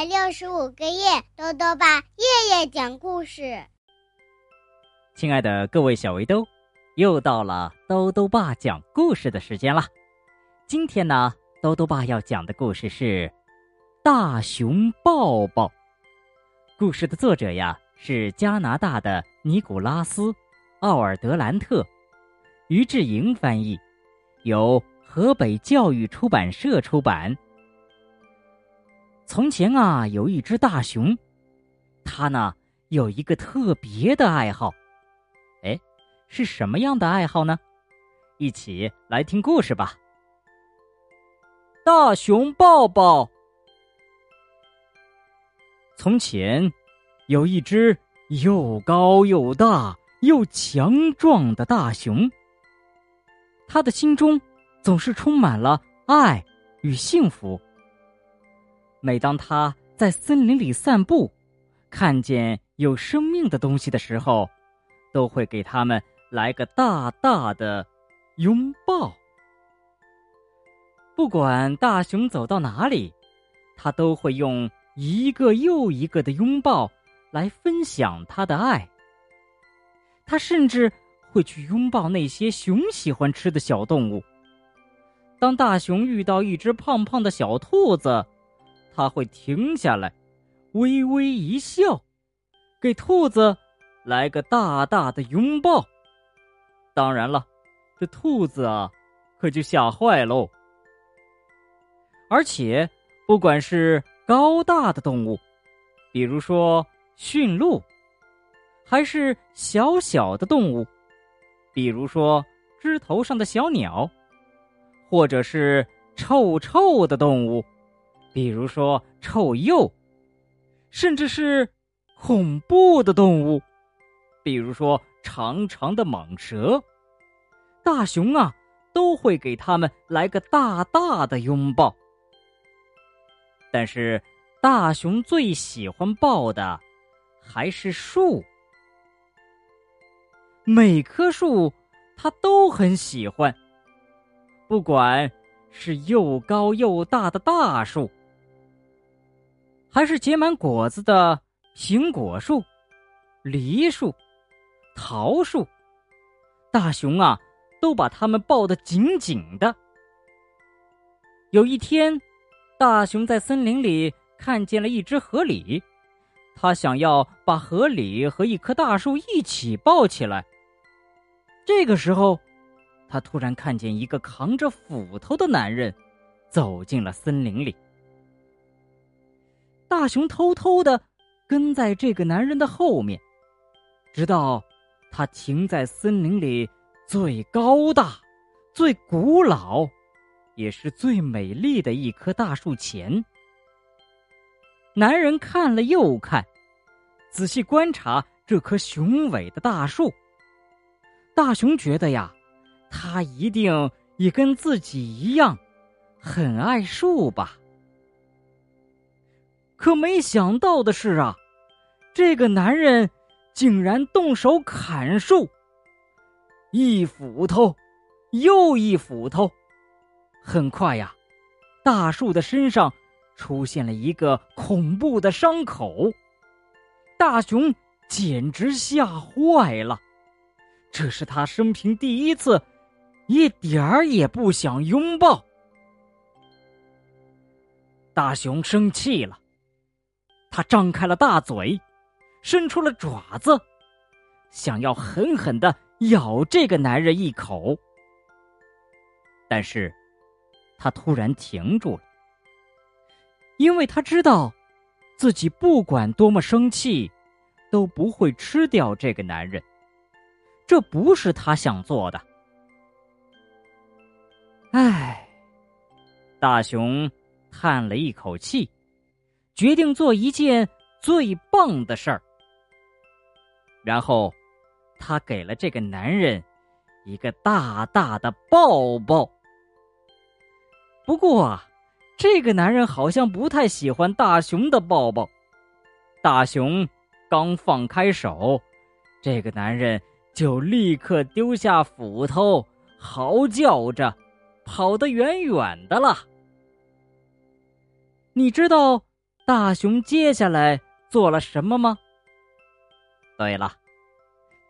百六十五个夜，豆豆爸夜夜讲故事。亲爱的各位小围兜，又到了豆豆爸讲故事的时间了。今天呢，豆豆爸要讲的故事是《大熊抱抱》。故事的作者呀是加拿大的尼古拉斯·奥尔德兰特，于志莹翻译，由河北教育出版社出版。从前啊，有一只大熊，它呢有一个特别的爱好，哎，是什么样的爱好呢？一起来听故事吧。大熊抱抱。从前有一只又高又大又强壮的大熊，他的心中总是充满了爱与幸福。每当他在森林里散步，看见有生命的东西的时候，都会给他们来个大大的拥抱。不管大熊走到哪里，他都会用一个又一个的拥抱来分享他的爱。他甚至会去拥抱那些熊喜欢吃的小动物。当大熊遇到一只胖胖的小兔子，他会停下来，微微一笑，给兔子来个大大的拥抱。当然了，这兔子啊，可就吓坏喽。而且，不管是高大的动物，比如说驯鹿，还是小小的动物，比如说枝头上的小鸟，或者是臭臭的动物。比如说臭鼬，甚至是恐怖的动物，比如说长长的蟒蛇，大熊啊都会给他们来个大大的拥抱。但是，大熊最喜欢抱的还是树，每棵树它都很喜欢，不管是又高又大的大树。还是结满果子的苹果树、梨树、桃树，大熊啊，都把它们抱得紧紧的。有一天，大熊在森林里看见了一只河狸，他想要把河狸和一棵大树一起抱起来。这个时候，他突然看见一个扛着斧头的男人走进了森林里。大熊偷偷的跟在这个男人的后面，直到他停在森林里最高大、最古老，也是最美丽的一棵大树前。男人看了又看，仔细观察这棵雄伟的大树。大熊觉得呀，他一定也跟自己一样，很爱树吧。可没想到的是啊，这个男人竟然动手砍树，一斧头又一斧头。很快呀，大树的身上出现了一个恐怖的伤口。大熊简直吓坏了，这是他生平第一次，一点儿也不想拥抱。大熊生气了。他张开了大嘴，伸出了爪子，想要狠狠的咬这个男人一口。但是，他突然停住了，因为他知道，自己不管多么生气，都不会吃掉这个男人。这不是他想做的。唉，大熊叹了一口气。决定做一件最棒的事儿，然后他给了这个男人一个大大的抱抱。不过啊，这个男人好像不太喜欢大熊的抱抱。大熊刚放开手，这个男人就立刻丢下斧头，嚎叫着跑得远远的了。你知道？大熊接下来做了什么吗？对了，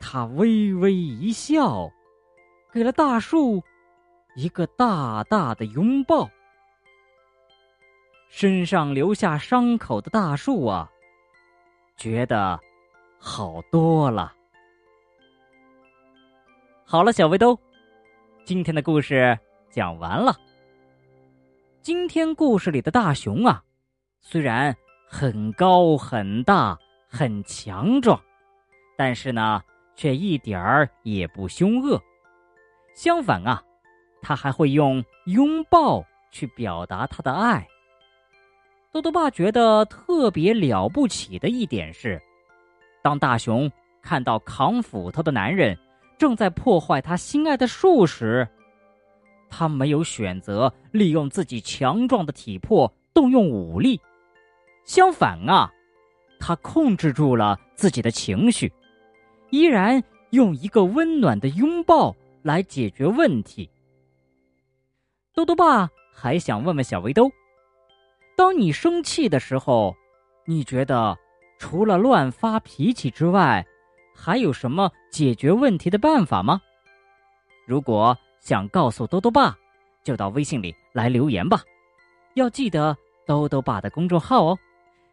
他微微一笑，给了大树一个大大的拥抱。身上留下伤口的大树啊，觉得好多了。好了，小围兜，今天的故事讲完了。今天故事里的大熊啊，虽然很高很大很强壮，但是呢，却一点儿也不凶恶。相反啊，他还会用拥抱去表达他的爱。豆豆爸觉得特别了不起的一点是，当大熊看到扛斧头的男人正在破坏他心爱的树时，他没有选择利用自己强壮的体魄动用武力，相反啊，他控制住了自己的情绪，依然用一个温暖的拥抱来解决问题。豆豆爸还想问问小围兜。当你生气的时候，你觉得除了乱发脾气之外，还有什么解决问题的办法吗？如果想告诉兜兜爸，就到微信里来留言吧。要记得兜兜爸的公众号哦，